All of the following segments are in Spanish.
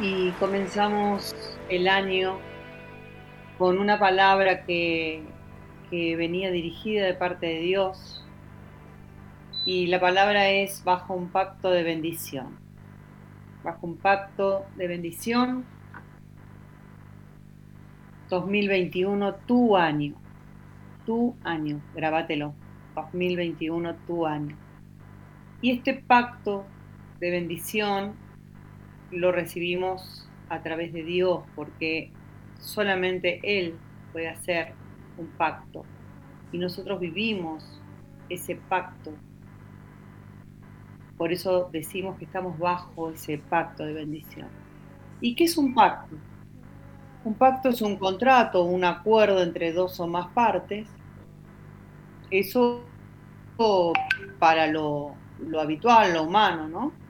y comenzamos el año con una palabra que, que venía dirigida de parte de Dios y la palabra es bajo un pacto de bendición. Bajo un pacto de bendición 2021, tu año. Tu año, grábatelo. 2021, tu año. Y este pacto de bendición lo recibimos a través de Dios, porque solamente Él puede hacer un pacto. Y nosotros vivimos ese pacto. Por eso decimos que estamos bajo ese pacto de bendición. ¿Y qué es un pacto? Un pacto es un contrato, un acuerdo entre dos o más partes. Eso para lo, lo habitual, lo humano, ¿no?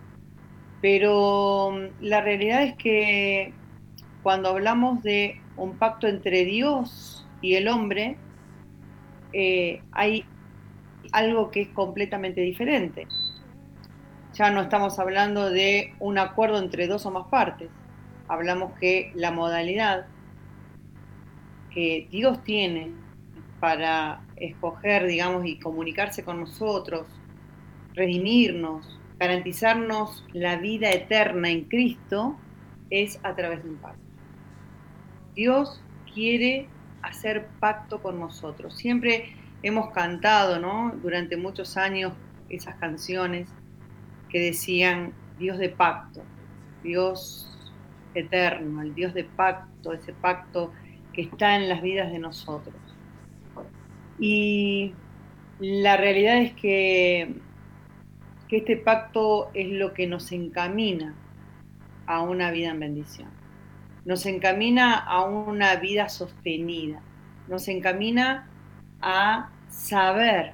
Pero mm, la realidad es que cuando hablamos de un pacto entre Dios y el hombre, eh, hay algo que es completamente diferente. Ya no estamos hablando de un acuerdo entre dos o más partes. Hablamos que la modalidad que Dios tiene para escoger, digamos, y comunicarse con nosotros, redimirnos, garantizarnos la vida eterna en Cristo es a través de un pacto. Dios quiere hacer pacto con nosotros. Siempre hemos cantado, ¿no? Durante muchos años esas canciones que decían Dios de pacto, Dios eterno, el Dios de pacto, ese pacto que está en las vidas de nosotros. Y la realidad es que que este pacto es lo que nos encamina a una vida en bendición. Nos encamina a una vida sostenida. Nos encamina a saber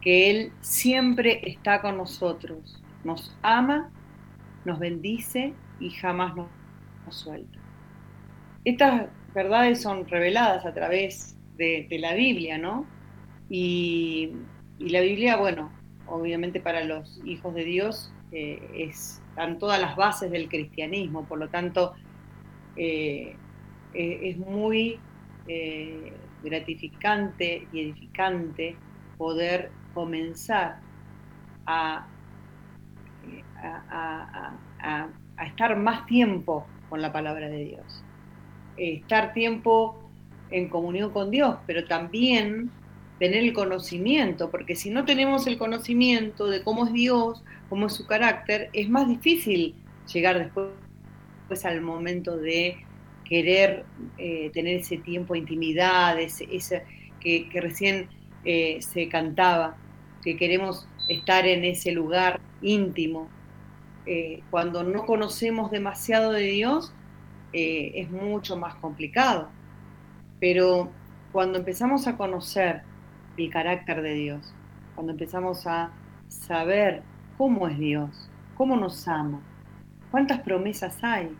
que Él siempre está con nosotros. Nos ama, nos bendice y jamás nos, suelta. Estas verdades son reveladas a través de, la Biblia, ¿no? Y, la Biblia, bueno, obviamente para los hijos de Dios eh, están todas las bases del cristianismo, por lo tanto eh, eh, es muy gratificante y edificante poder comenzar a, a, estar más tiempo con la palabra de Dios, estar tiempo en comunión con Dios, pero también tener el conocimiento, porque si no tenemos el conocimiento de cómo es Dios, cómo es su carácter, es más difícil llegar después al momento de querer eh, tener ese tiempo de intimidad, ese, que, recién eh, se cantaba, que queremos estar en ese lugar íntimo. Eh, cuando no conocemos demasiado de Dios, es mucho más complicado. Pero cuando empezamos a conocer el carácter de Dios, cuando empezamos a saber cómo es Dios, cómo nos ama, cuántas promesas hay,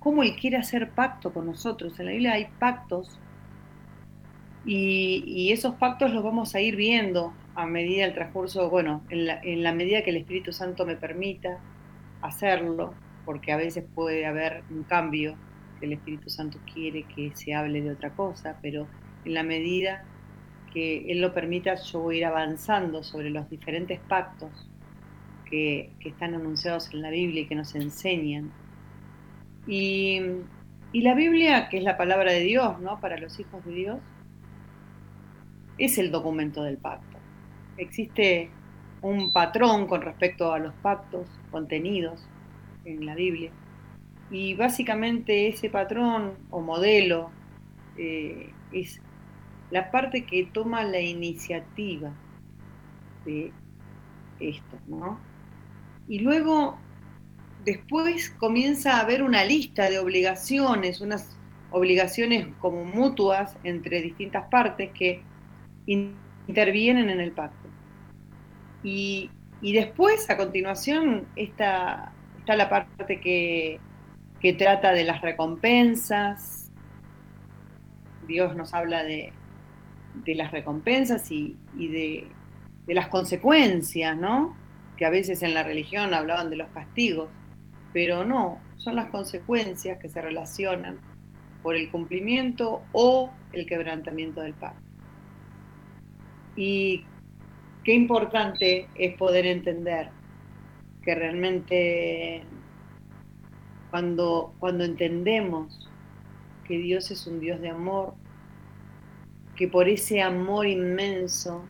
cómo Él quiere hacer pacto con nosotros. En la Biblia hay pactos y, esos pactos los vamos a ir viendo a medida del transcurso, bueno, en la, en la medida que el Espíritu Santo me permita hacerlo, porque a veces puede haber un cambio, que el Espíritu Santo quiere que se hable de otra cosa, pero en la medida que Él lo permita, yo voy a ir avanzando sobre los diferentes pactos que, están anunciados en la Biblia y que nos enseñan. Y, la Biblia, que es la palabra de Dios, ¿no? Para los hijos de Dios, es el documento del pacto. Existe un patrón con respecto a los pactos contenidos en la Biblia. Y básicamente ese patrón o modelo eh, es la parte que toma la iniciativa de esto, ¿no? Y luego, después comienza a haber una lista de obligaciones, unas obligaciones como mutuas entre distintas partes que intervienen en el pacto. Y, después, a continuación, está, está la parte que, que trata de las recompensas. Dios nos habla de, de las recompensas y, de, las consecuencias, ¿no? Que a veces en la religión hablaban de los castigos, pero no, son las consecuencias que se relacionan por el cumplimiento o el quebrantamiento del pacto. Y qué importante es poder entender que realmente cuando, cuando entendemos que Dios es un Dios de amor, que por ese amor inmenso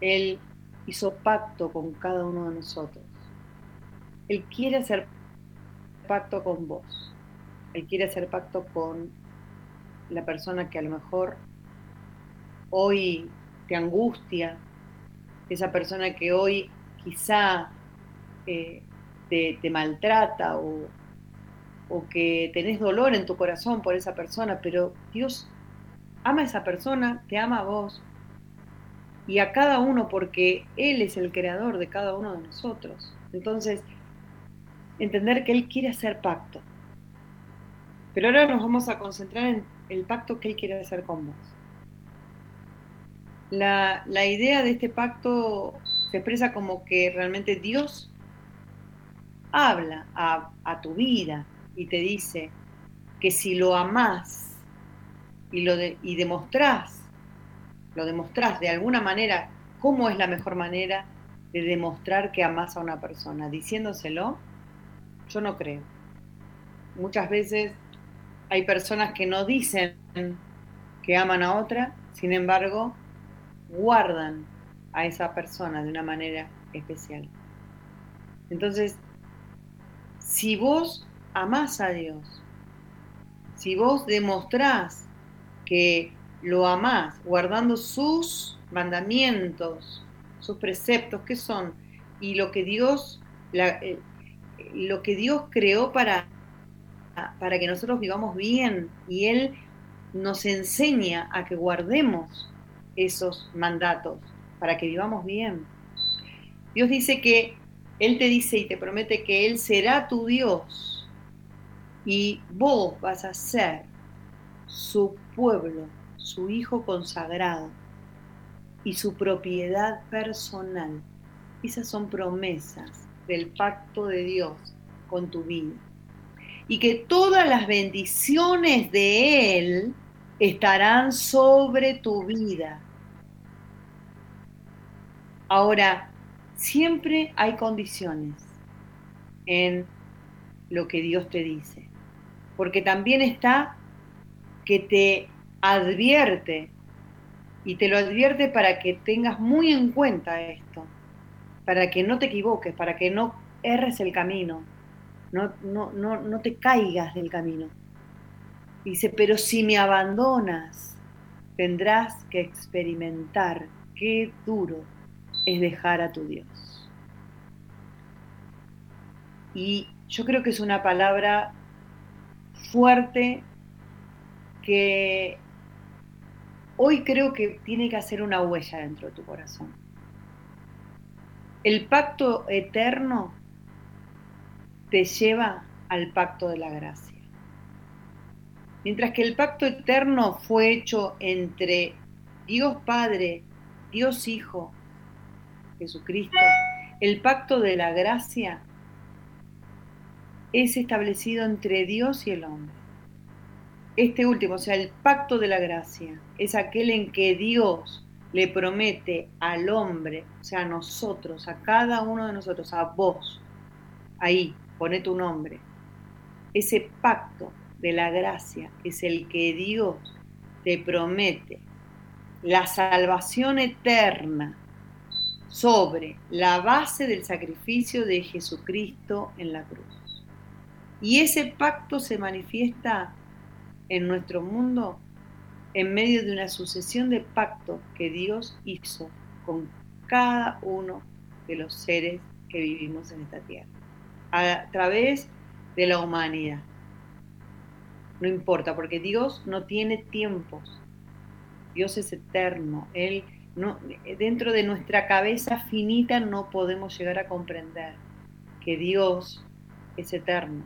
Él hizo pacto con cada uno de nosotros. Él quiere hacer pacto con vos. Él quiere hacer pacto con la persona que a lo mejor hoy te angustia, esa persona que hoy quizá eh, te, maltrata o, o que tenés dolor en tu corazón por esa persona, pero Dios ama a esa persona, te ama a vos y a cada uno porque Él es el creador de cada uno de nosotros. Entonces, entender que Él quiere hacer pacto. Pero ahora nos vamos a concentrar en el pacto que Él quiere hacer con vos. La, idea de este pacto se expresa como que realmente Dios habla a, a, tu vida y te dice que si lo amás y, lo y demostrás, lo demostrás de alguna manera, ¿cómo es la mejor manera de demostrar que amás a una persona? Diciéndoselo, yo no creo. Muchas veces hay personas que no dicen que aman a otra, sin embargo, guardan a esa persona de una manera especial. Entonces, si vos amás a Dios, si vos demostrás que lo amás guardando sus mandamientos, sus preceptos, que son, y lo que Dios, eh, lo que Dios creó para, para que nosotros vivamos bien, y Él nos enseña a que guardemos esos mandatos para que vivamos bien. Dios dice que Él te dice y te promete que Él será tu Dios y vos vas a ser su pueblo, su hijo consagrado y su propiedad personal. Esas son promesas del pacto de Dios con tu vida. Y que todas las bendiciones de Él estarán sobre tu vida. Ahora, siempre hay condiciones en lo que Dios te dice, porque también está que te advierte y te lo advierte para que tengas muy en cuenta esto, para que no te equivoques, para que no erres el camino, no, no, no, no te caigas del camino. Dice, pero si me abandonas, tendrás que experimentar qué duro es dejar a tu Dios. Y yo creo que es una palabra fuerte que hoy creo que tiene que hacer una huella dentro de tu corazón. El pacto eterno te lleva al pacto de la gracia. Mientras que el pacto eterno fue hecho entre Dios Padre, Dios Hijo, Jesucristo, el pacto de la gracia es establecido entre Dios y el hombre. Este último, o sea, el pacto de la gracia, es aquel en que Dios le promete al hombre, o sea, a nosotros, a cada uno de nosotros, a vos, ahí, pone tu nombre. Ese pacto de la gracia es el que Dios te promete la salvación eterna sobre la base del sacrificio de Jesucristo en la cruz. Y ese pacto se manifiesta en nuestro mundo en medio de una sucesión de pactos que Dios hizo con cada uno de los seres que vivimos en esta tierra, a través de la humanidad. No importa, porque Dios no tiene tiempos. Dios es eterno. Él no, dentro de nuestra cabeza finita no podemos llegar a comprender que Dios es eterno,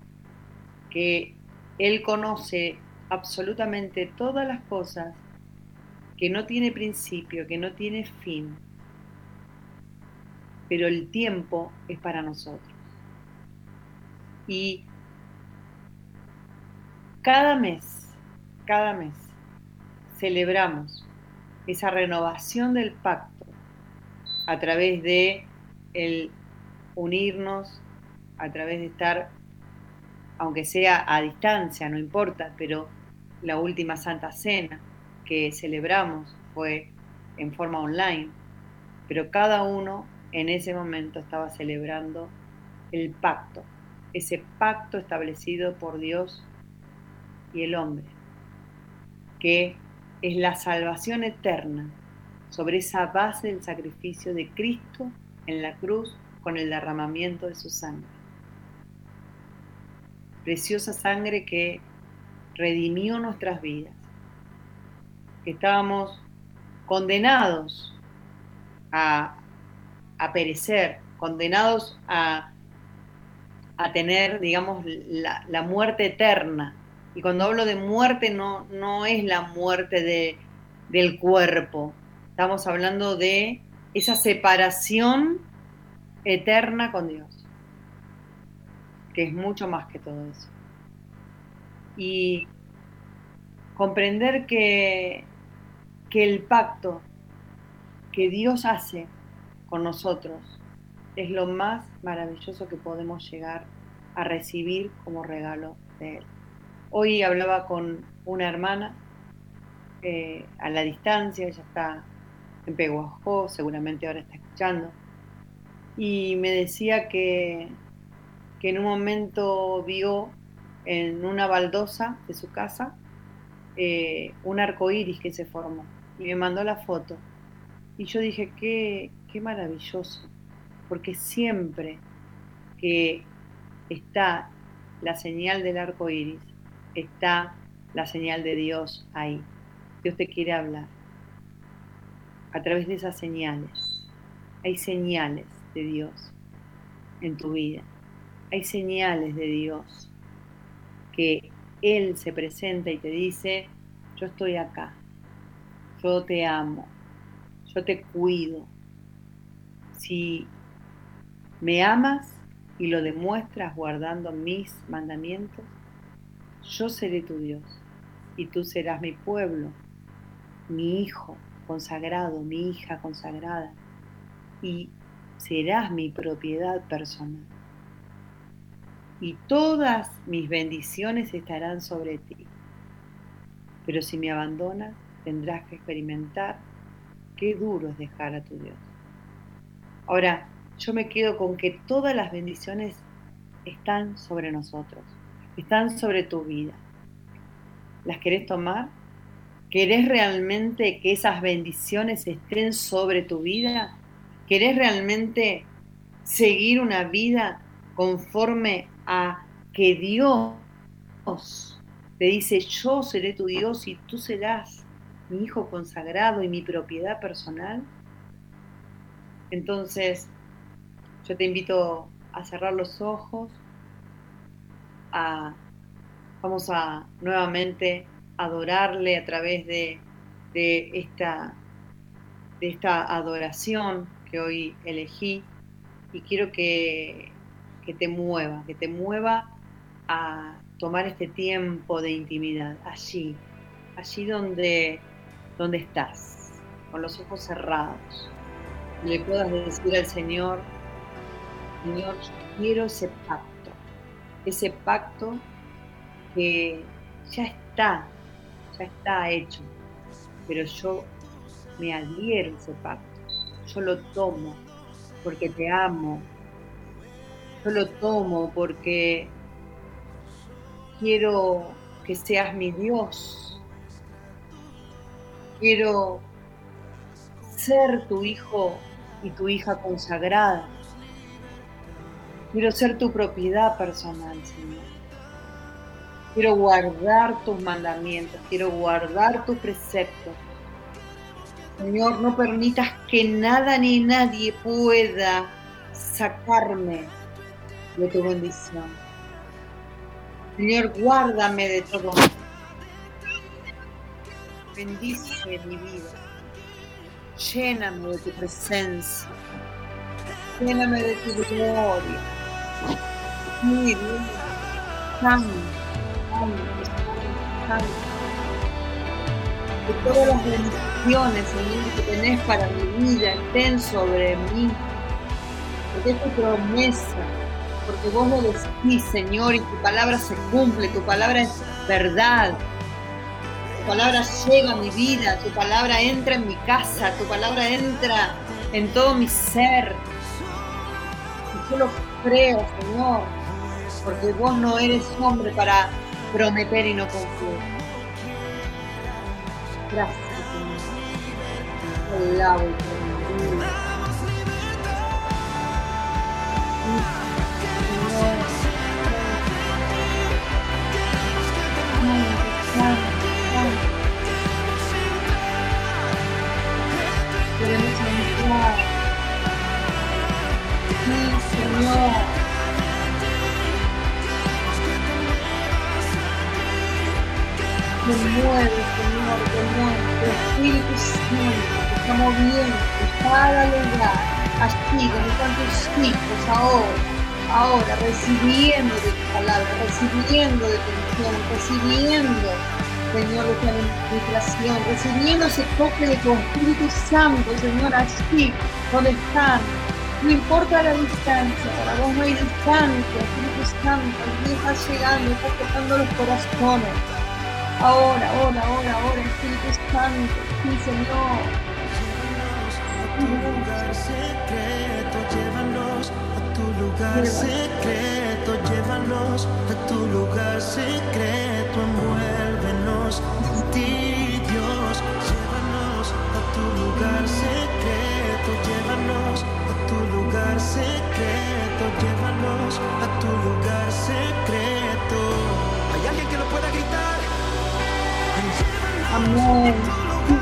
que Él conoce absolutamente todas las cosas, que no tiene principio, que no tiene fin, pero el tiempo es para nosotros. Y cada mes, cada mes, celebramos esa renovación del pacto a través de el unirnos, a través de estar, aunque sea a distancia, no importa, pero la última Santa Cena que celebramos fue en forma online, pero cada uno en ese momento estaba celebrando el pacto, ese pacto establecido por Dios y el hombre, que es la salvación eterna sobre esa base del sacrificio de Cristo en la cruz con el derramamiento de su sangre. Preciosa sangre que redimió nuestras vidas, que estábamos condenados a, perecer, condenados a, tener, digamos, la, muerte eterna. Y cuando hablo de muerte no, no es la muerte de, del cuerpo, estamos hablando de esa separación eterna con Dios, que es mucho más que todo eso. Y comprender que que el pacto que Dios hace con nosotros es lo más maravilloso que podemos llegar a recibir como regalo de Él. Hoy hablaba con una hermana eh, a la distancia, ella está en Peguajó, seguramente ahora está escuchando, y me decía que, que en un momento vio en una baldosa de su casa eh, un arco iris que se formó y me mandó la foto. Y yo dije, qué, qué maravilloso, porque siempre que está la señal del arco iris, está la señal de Dios ahí. Dios te quiere hablar a través de esas señales. Hay señales de Dios en tu vida. Hay señales de Dios que Él se presenta y te dice, yo estoy acá, yo te amo, yo te cuido. Si me amas y lo demuestras guardando mis mandamientos, yo seré tu Dios y tú serás mi pueblo, mi hijo consagrado, mi hija consagrada, y serás mi propiedad personal. Y todas mis bendiciones estarán sobre ti. Pero si me abandonas, tendrás que experimentar qué duro es dejar a tu Dios. Ahora, yo me quedo con que todas las bendiciones están sobre nosotros, están sobre tu vida. ¿Las querés tomar? ¿Querés realmente que esas bendiciones estén sobre tu vida? ¿Querés realmente seguir una vida conforme a que Dios te dice, yo seré tu Dios y tú serás mi hijo consagrado y mi propiedad personal, entonces yo te invito a cerrar los ojos, a, vamos a nuevamente adorarle a través de, esta, de esta adoración que hoy elegí. Y quiero que, que te mueva, que te mueva a tomar este tiempo de intimidad allí, allí donde ¿Dónde estás, con los ojos cerrados, y le puedas decir al Señor, Señor, quiero ese pacto, ese pacto que ya está, ya está hecho, pero yo me adhiero a ese pacto, yo lo tomo porque te amo, yo lo tomo porque quiero que seas mi Dios, Quiero ser tu hijo y tu hija consagrada. Quiero ser tu propiedad personal, Señor. Quiero guardar tus mandamientos, quiero guardar tus preceptos. Señor, no permitas que nada ni nadie pueda sacarme de tu bendición. Señor, guárdame de todo Bendice mi vida. Lléname de tu presencia. Lléname de tu gloria. Sí, santo, santo, Que todas las bendiciones, Señor, que tenés para mi vida estén sobre mí. Porque es tu promesa, porque vos lo decís, Señor, y tu palabra se cumple, tu palabra es verdad. Tu palabra llega a mi vida, tu palabra entra en mi casa, tu palabra entra en todo mi ser. Y yo lo creo, Señor, porque vos no eres hombre para prometer y no cumplir. Gracias, Señor. Alabo Me recibiendo, Señor, de administración, recibiendo ese toque de tu Espíritu Santo, Señor, así, donde están, no importa la distancia, para vos no hay distancia, Espíritu Santo, aquí estás llegando, estás tocando los corazones. Ahora, ahora, ahora, ahora, Espíritu Santo, sí, Señor. Lugar secreto, tu lugar secreto, llévanos a tu lugar secreto, envuélvenos en ti, Dios. Llévanos a tu lugar secreto, llévanos a tu lugar secreto, llévanos a tu lugar secreto. ¿Hay alguien que lo pueda gritar? Amén.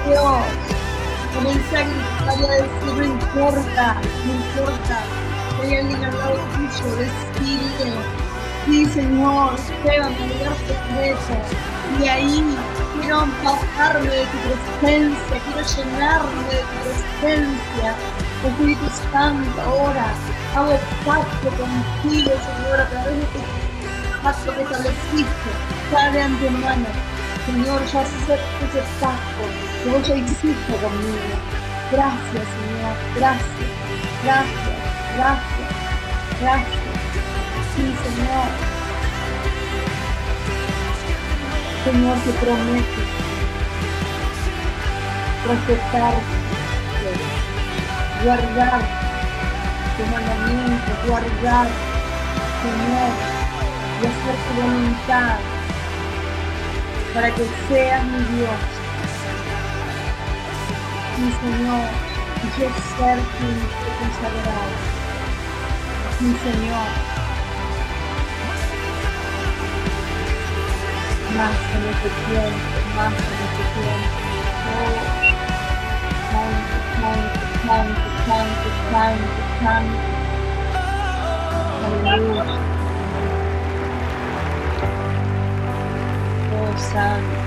Dios, comienza a gritar y a decir, no importa, no importa. Alguien al lado tuyo, decirle, sí Señor, llévame. Y ahí quiero empaparme de tu presencia, quiero llenarme de tu presencia. Espíritu Santo, ahora hago pacto contigo, Señor, a través de tu pacto que estableciste, ya de antemano Señor, yo acepto ese pacto que vos ya hiciste conmigo. Gracias, Señor, gracias, gracias, gracias, gracias. Sí, Señor. Señor, te prometo respetar, guardar tu mandamiento, guardar, Señor, y hacer tu voluntad para que seas mi Dios. Mi Señor, y yo ser tu consagrado. Mi Señor, más en este tiempo, más en este tiempo. Oh, santo, santo, santo, santo, santo, santo. Aleluya. Santo.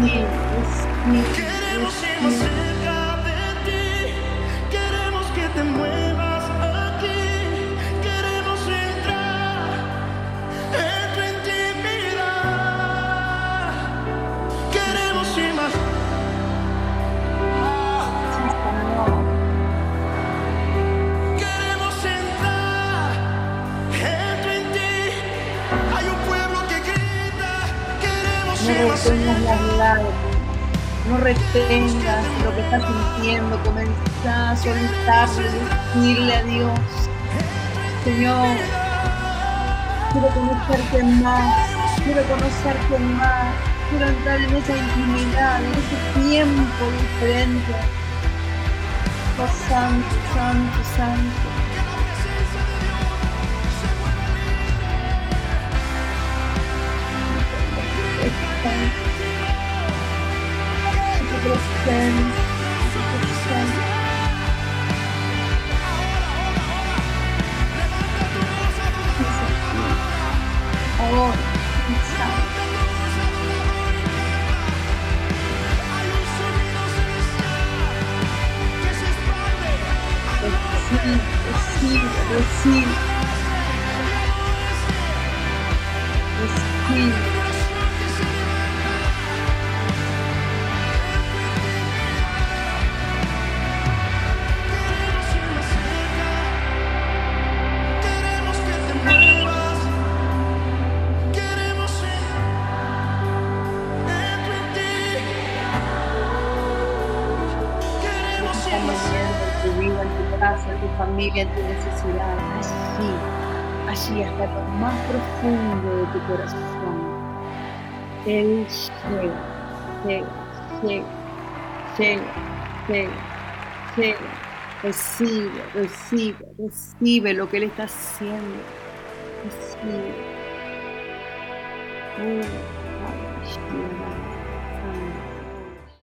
Espíritu, Espíritu, Queremos ir más Espíritu. cerca de no retengas lo que estás sintiendo, comenzá a soltarle, decirle a Dios, Señor, quiero conocerte más, quiero conocerte más, quiero entrar en esa intimidad, en ese tiempo diferente. Oh, santo, santo, santo. Santo. Tu presencia, tu familia, en tu necesidad, allí, allí hasta lo más profundo de tu corazón. Él llega, llega, llega, llega. Recibe, recibe, recibe lo que Él está haciendo. Recibe.